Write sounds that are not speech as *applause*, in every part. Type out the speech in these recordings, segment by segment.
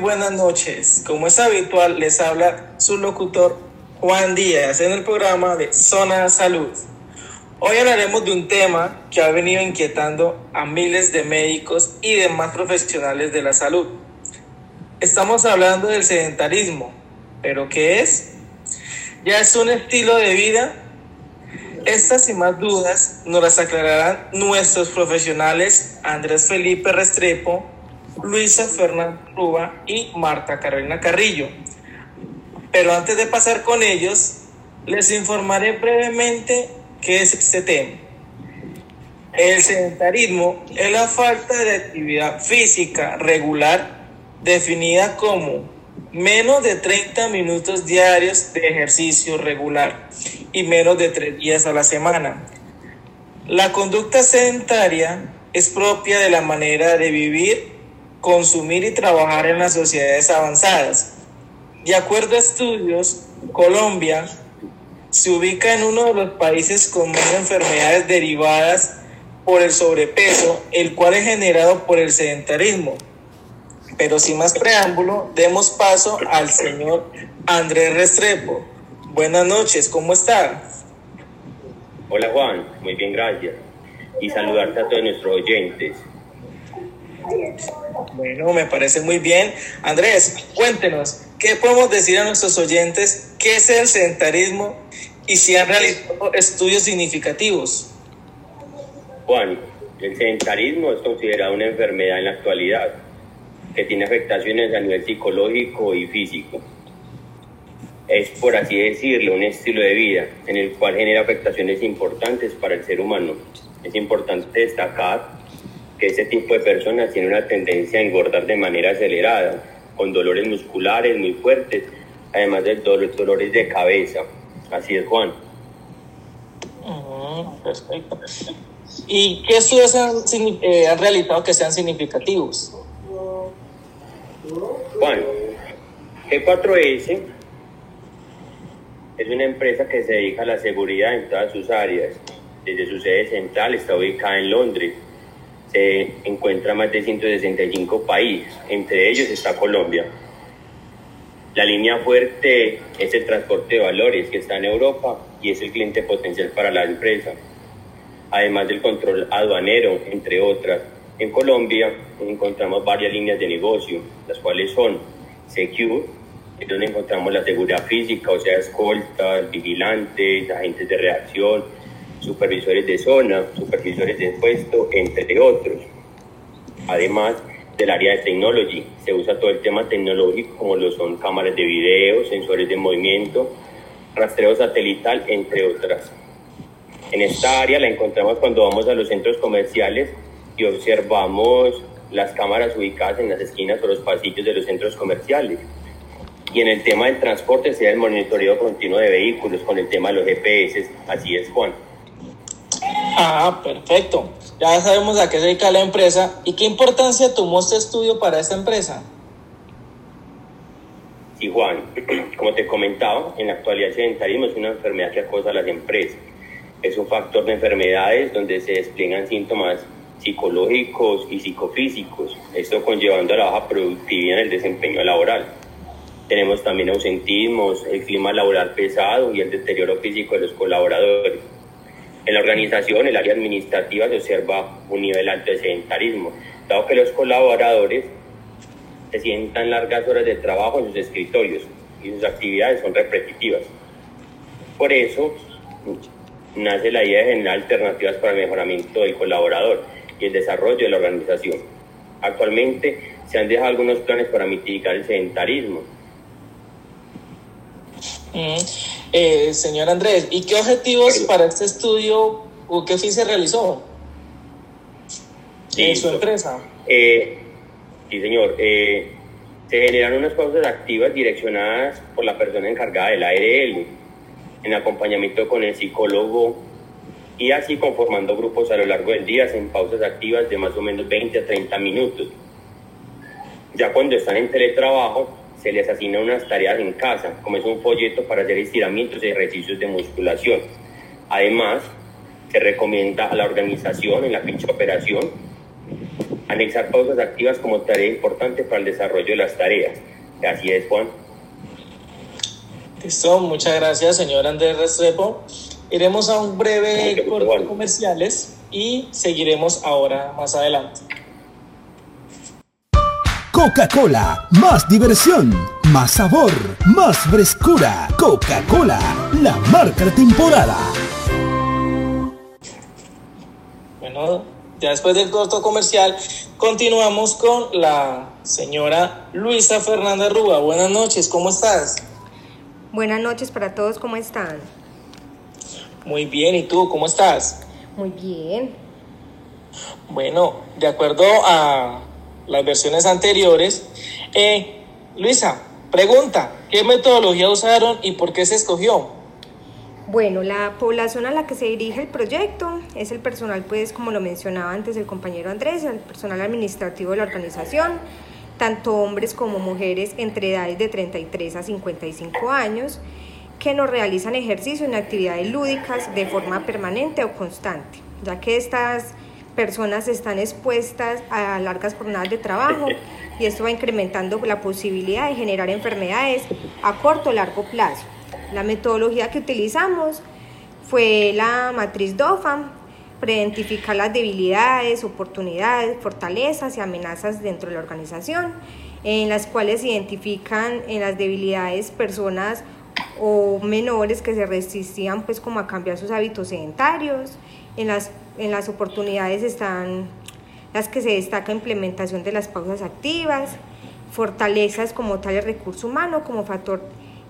buenas noches. Como es habitual, les habla su locutor Juan Díaz en el programa de Zona Salud. Hoy hablaremos de un tema que ha venido inquietando a miles de médicos y demás profesionales de la salud. Estamos hablando del sedentarismo, pero ¿qué es? ¿Ya es un estilo de vida? Estas y más dudas nos las aclararán nuestros profesionales Andrés Felipe Restrepo, Luisa Fernanda Ruba y Marta Carolina Carrillo. Pero antes de pasar con ellos, les informaré brevemente qué es este tema. El sedentarismo es la falta de actividad física regular definida como menos de 30 minutos diarios de ejercicio regular y menos de tres días a la semana. La conducta sedentaria es propia de la manera de vivir consumir y trabajar en las sociedades avanzadas. De acuerdo a estudios, Colombia se ubica en uno de los países con más enfermedades derivadas por el sobrepeso, el cual es generado por el sedentarismo. Pero sin más preámbulo, demos paso al señor Andrés Restrepo. Buenas noches, ¿cómo está? Hola Juan, muy bien, gracias. Y saludarte a todos nuestros oyentes. Bueno, me parece muy bien. Andrés, cuéntenos, ¿qué podemos decir a nuestros oyentes? ¿Qué es el sedentarismo y si han realizado estudios significativos? Juan, el sedentarismo es considerado una enfermedad en la actualidad que tiene afectaciones a nivel psicológico y físico. Es, por así decirlo, un estilo de vida en el cual genera afectaciones importantes para el ser humano. Es importante destacar que ese tipo de personas tiene una tendencia a engordar de manera acelerada, con dolores musculares muy fuertes, además de dolores de cabeza. Así es, Juan. perfecto. ¿Y qué estudios han, eh, han realizado que sean significativos? Juan, G4S es una empresa que se dedica a la seguridad en todas sus áreas. Desde su sede central está ubicada en Londres se encuentra más de 165 países, entre ellos está Colombia. La línea fuerte es el transporte de valores que está en Europa y es el cliente potencial para la empresa, además del control aduanero, entre otras. En Colombia encontramos varias líneas de negocio, las cuales son Secure, donde encontramos la seguridad física, o sea, escoltas, vigilantes, agentes de reacción, supervisores de zona, supervisores de puesto, entre otros. Además del área de technology, se usa todo el tema tecnológico como lo son cámaras de video, sensores de movimiento, rastreo satelital, entre otras. En esta área la encontramos cuando vamos a los centros comerciales y observamos las cámaras ubicadas en las esquinas o los pasillos de los centros comerciales. Y en el tema del transporte sea el monitoreo continuo de vehículos con el tema de los GPS, así es Juan. Ah, perfecto. Ya sabemos a qué se dedica la empresa. ¿Y qué importancia tomó este estudio para esta empresa? Sí, Juan. *clears throat* Como te comentaba, en la actualidad el sedentarismo es una enfermedad que acosa a las empresas. Es un factor de enfermedades donde se despliegan síntomas psicológicos y psicofísicos, esto conllevando a la baja productividad en el desempeño laboral. Tenemos también ausentismos, el clima laboral pesado y el deterioro físico de los colaboradores. En la organización, el área administrativa se observa un nivel alto de sedentarismo, dado que los colaboradores se sientan largas horas de trabajo en sus escritorios y sus actividades son repetitivas. Por eso nace la idea de generar alternativas para el mejoramiento del colaborador y el desarrollo de la organización. Actualmente se han dejado algunos planes para mitigar el sedentarismo. Mm. Eh, señor Andrés, ¿y qué objetivos para este estudio o qué fin se realizó en su empresa? Eh, sí, señor. Eh, se generaron unas pausas activas direccionadas por la persona encargada del ARL, en acompañamiento con el psicólogo y así conformando grupos a lo largo del día en pausas activas de más o menos 20 a 30 minutos. Ya cuando están en teletrabajo, se les asigna unas tareas en casa, como es un folleto para hacer estiramientos y ejercicios de musculación. Además, se recomienda a la organización en la ficha operación Anexar pausas activas como tarea importante para el desarrollo de las tareas. Así es, Juan. Listo, muchas gracias, señor Andrés Restrepo. Iremos a un breve corte comerciales y seguiremos ahora más adelante. Coca-Cola, más diversión, más sabor, más frescura. Coca-Cola, la marca de temporada. Bueno, ya después del corto comercial, continuamos con la señora Luisa Fernanda Rúa. Buenas noches, ¿cómo estás? Buenas noches para todos, ¿cómo están? Muy bien, ¿y tú cómo estás? Muy bien. Bueno, de acuerdo a las versiones anteriores, eh, Luisa, pregunta, ¿qué metodología usaron y por qué se escogió? Bueno, la población a la que se dirige el proyecto es el personal, pues como lo mencionaba antes el compañero Andrés, el personal administrativo de la organización, tanto hombres como mujeres entre edades de 33 a 55 años, que nos realizan ejercicio en actividades lúdicas de forma permanente o constante, ya que estas personas están expuestas a largas jornadas de trabajo y esto va incrementando la posibilidad de generar enfermedades a corto o largo plazo. La metodología que utilizamos fue la matriz DOFAM para identificar las debilidades, oportunidades, fortalezas y amenazas dentro de la organización, en las cuales se identifican en las debilidades personas o menores que se resistían pues como a cambiar sus hábitos sedentarios, en las, en las oportunidades están las que se destaca implementación de las pausas activas, fortalezas como tal el recurso humano como factor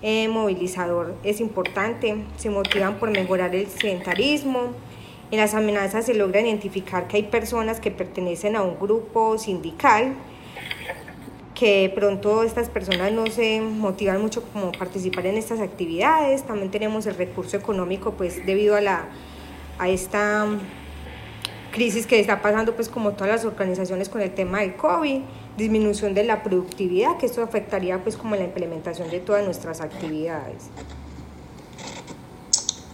eh, movilizador es importante, se motivan por mejorar el sedentarismo. En las amenazas se logra identificar que hay personas que pertenecen a un grupo sindical, que pronto estas personas no se motivan mucho como participar en estas actividades. También tenemos el recurso económico, pues debido a, la, a esta crisis que está pasando, pues como todas las organizaciones con el tema del COVID disminución de la productividad, que esto afectaría pues como la implementación de todas nuestras actividades.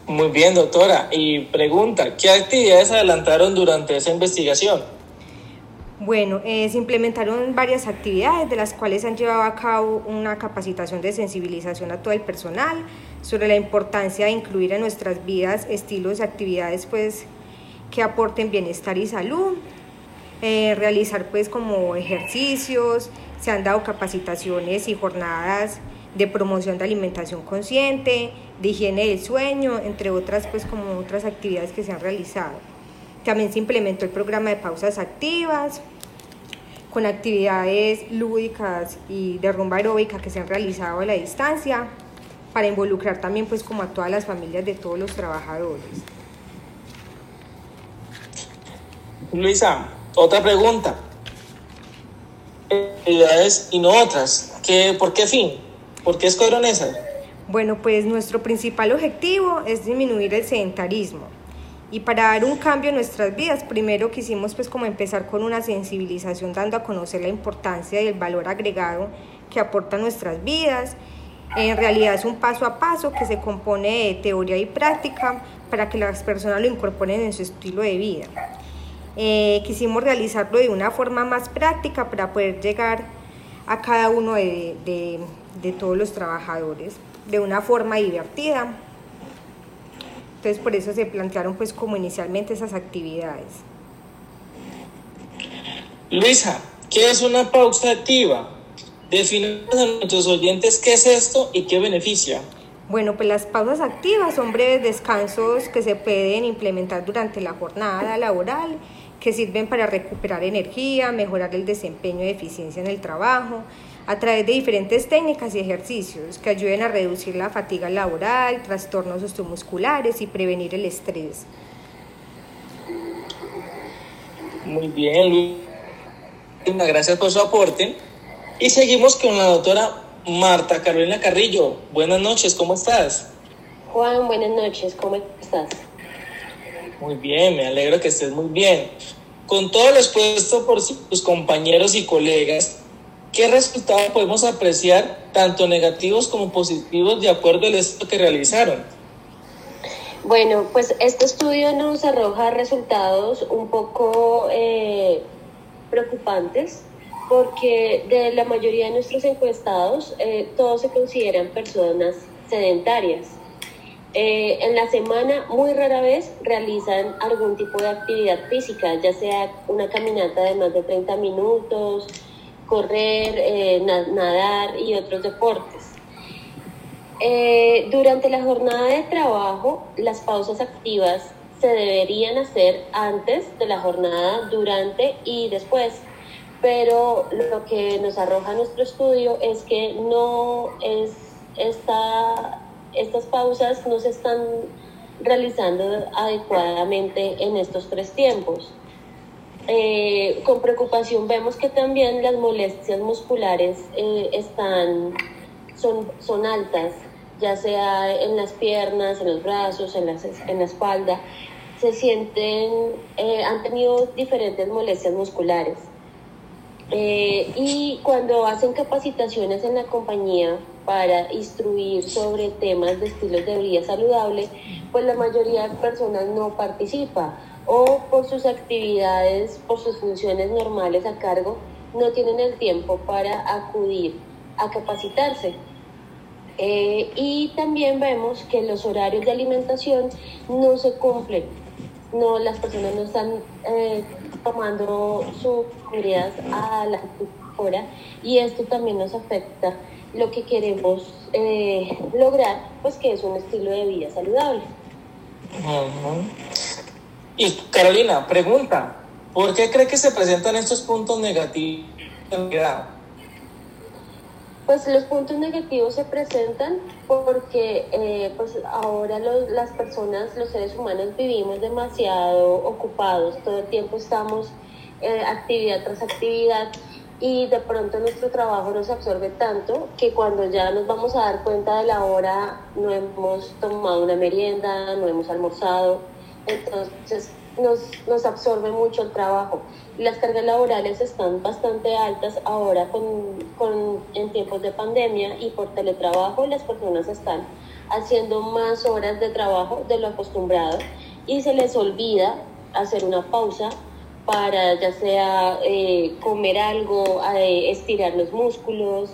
Muy bien, doctora. Y pregunta, ¿qué actividades adelantaron durante esa investigación? Bueno, eh, se implementaron varias actividades de las cuales han llevado a cabo una capacitación de sensibilización a todo el personal sobre la importancia de incluir en nuestras vidas estilos y actividades pues que aporten bienestar y salud, eh, realizar pues como ejercicios, se han dado capacitaciones y jornadas de promoción de alimentación consciente, de higiene del sueño, entre otras pues como otras actividades que se han realizado. También se implementó el programa de pausas activas, con actividades lúdicas y de rumba aeróbica que se han realizado a la distancia, para involucrar también pues como a todas las familias de todos los trabajadores. Luisa, otra pregunta. Y no otras. ¿Qué, ¿Por qué fin? ¿Por qué escogieron esas? Bueno, pues nuestro principal objetivo es disminuir el sedentarismo. Y para dar un cambio en nuestras vidas, primero quisimos pues como empezar con una sensibilización dando a conocer la importancia y el valor agregado que aporta nuestras vidas. En realidad es un paso a paso que se compone de teoría y práctica para que las personas lo incorporen en su estilo de vida. Eh, quisimos realizarlo de una forma más práctica para poder llegar a cada uno de, de, todos los trabajadores de una forma divertida. Entonces por eso se plantearon pues como inicialmente esas actividades. Luisa, ¿qué es una pausa activa? Definimos a nuestros oyentes qué es esto y qué beneficia. Bueno, pues las pausas activas son breves descansos que se pueden implementar durante la jornada laboral que sirven para recuperar energía, mejorar el desempeño y eficiencia en el trabajo, a través de diferentes técnicas y ejercicios que ayuden a reducir la fatiga laboral, trastornos osteomusculares y prevenir el estrés. Muy bien, Luis. Gracias por su aporte. Y seguimos con la doctora Marta Carolina Carrillo. Buenas noches, ¿cómo estás? Juan, buenas noches, ¿cómo estás? Muy bien, me alegro que estés muy bien. Con todo lo expuesto por sus compañeros y colegas, ¿qué resultados podemos apreciar, tanto negativos como positivos, de acuerdo al estudio que realizaron? Bueno, pues este estudio nos arroja resultados un poco eh, preocupantes porque de la mayoría de nuestros encuestados eh, todos se consideran personas sedentarias. Eh, en la semana muy rara vez realizan algún tipo de actividad física, ya sea una caminata de más de 30 minutos, correr, eh, nadar y otros deportes. durante la jornada de trabajo, las pausas activas se deberían hacer antes de la jornada, durante y después pero lo que nos arroja nuestro estudio es que no es esta, estas pausas no se están realizando adecuadamente en estos tres tiempos. Eh, con preocupación vemos que también las molestias musculares eh, están, son, son altas, ya sea en las piernas, en los brazos, en, las, en la espalda, se sienten, eh, han tenido diferentes molestias musculares. Eh, y cuando hacen capacitaciones en la compañía para instruir sobre temas de estilos de vida saludable, pues la mayoría de personas no participa o por sus actividades, por sus funciones normales a cargo, no tienen el tiempo para acudir a capacitarse. Eh, y también vemos que los horarios de alimentación no se cumplen, no, las personas no están eh, tomando sus comidas a la hora y esto también nos afecta. Lo que queremos eh, lograr, pues que es un estilo de vida saludable. Y Carolina, pregunta, ¿por qué cree que se presentan estos puntos negativos pues los puntos negativos se presentan porque eh, pues ahora las personas, los seres humanos vivimos demasiado ocupados, todo el tiempo estamos eh, actividad tras actividad y de pronto nuestro trabajo nos absorbe tanto que cuando ya nos vamos a dar cuenta de la hora no hemos tomado una merienda, no hemos almorzado, entonces nos, nos absorbe mucho el trabajo. Las cargas laborales están bastante altas ahora con, con, en tiempos de pandemia y por teletrabajo las personas están haciendo más horas de trabajo de lo acostumbrado y se les olvida hacer una pausa para ya sea eh, comer algo, eh, estirar los músculos,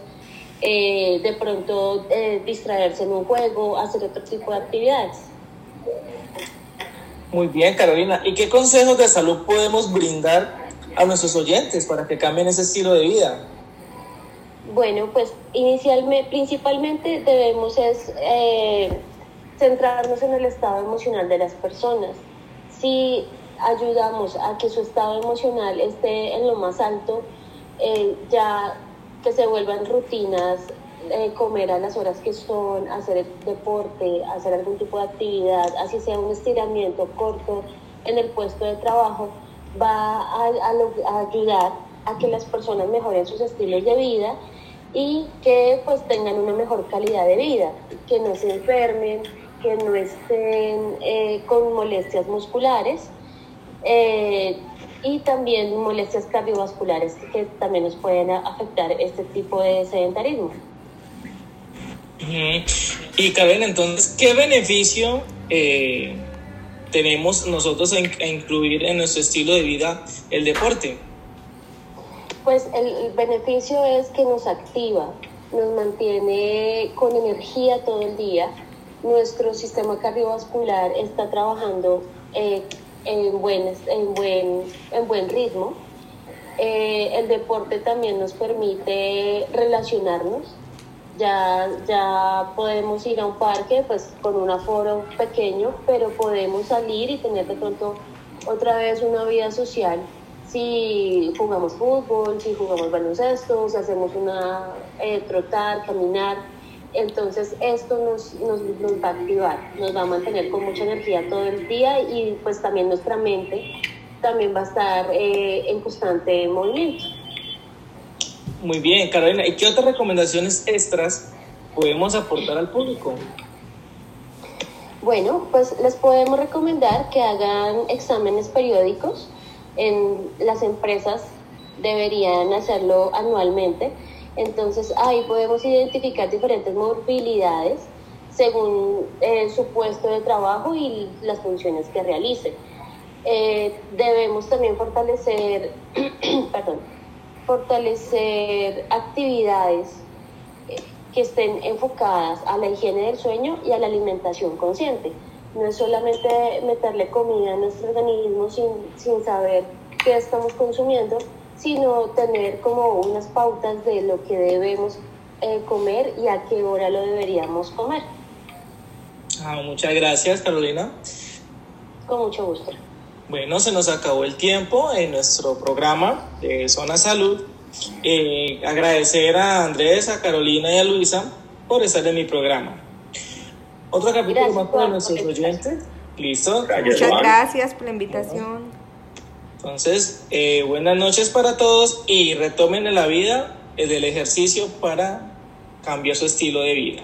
eh, de pronto distraerse en un juego, hacer otro tipo de actividades. Muy bien, Carolina. ¿Y qué consejos de salud podemos brindar a nuestros oyentes para que cambien ese estilo de vida? Bueno, pues inicialmente, principalmente debemos es, eh, centrarnos en el estado emocional de las personas. Si ayudamos a que su estado emocional esté en lo más alto, eh, ya que se vuelvan rutinas eh, comer a las horas que son, hacer deporte, hacer algún tipo de actividad, así sea un estiramiento corto en el puesto de trabajo, va a, ayudar a que las personas mejoren sus estilos de vida y que pues tengan una mejor calidad de vida, que no se enfermen, que no estén eh, con molestias musculares eh, y también molestias cardiovasculares que también nos pueden afectar este tipo de sedentarismo. Y Karen, entonces, ¿qué beneficio eh, tenemos nosotros a, incluir en nuestro estilo de vida el deporte? Pues el, beneficio es que nos activa, nos mantiene con energía todo el día. Nuestro sistema cardiovascular está trabajando eh, en, buen, en, buen, en buen ritmo. Eh, el deporte también nos permite relacionarnos, ya, ya podemos ir a un parque pues con un aforo pequeño, pero podemos salir y tener de pronto otra vez una vida social si jugamos fútbol, si jugamos baloncesto, si hacemos una eh, trotar, caminar. Entonces esto nos, nos, va a activar, nos va a mantener con mucha energía todo el día y pues también nuestra mente también va a estar eh, en constante movimiento. Muy bien, Carolina. ¿Y qué otras recomendaciones extras podemos aportar al público? Bueno, pues les podemos recomendar que hagan exámenes periódicos. En las empresas deberían hacerlo anualmente. Entonces ahí podemos identificar diferentes movilidades según su puesto de trabajo y las funciones que realicen. Eh, debemos también fortalecer, *clears throat* perdón, fortalecer actividades eh, que estén enfocadas a la higiene del sueño y a la alimentación consciente. No es solamente meterle comida a nuestro organismo sin, sin saber qué estamos consumiendo, sino tener como unas pautas de lo que debemos eh, comer y a qué hora lo deberíamos comer. Ah, muchas gracias, Carolina. Con mucho gusto. Bueno, se nos acabó el tiempo en nuestro programa de Zona Salud. Eh, agradecer a Andrés, a Carolina y a Luisa por estar en mi programa. Otro capítulo Gracias, más para nuestros oyentes. ¿Listo? Gracias, Muchas Juan. gracias por la invitación. Entonces, eh, buenas noches para todos y retomen en la vida el del ejercicio para cambiar su estilo de vida.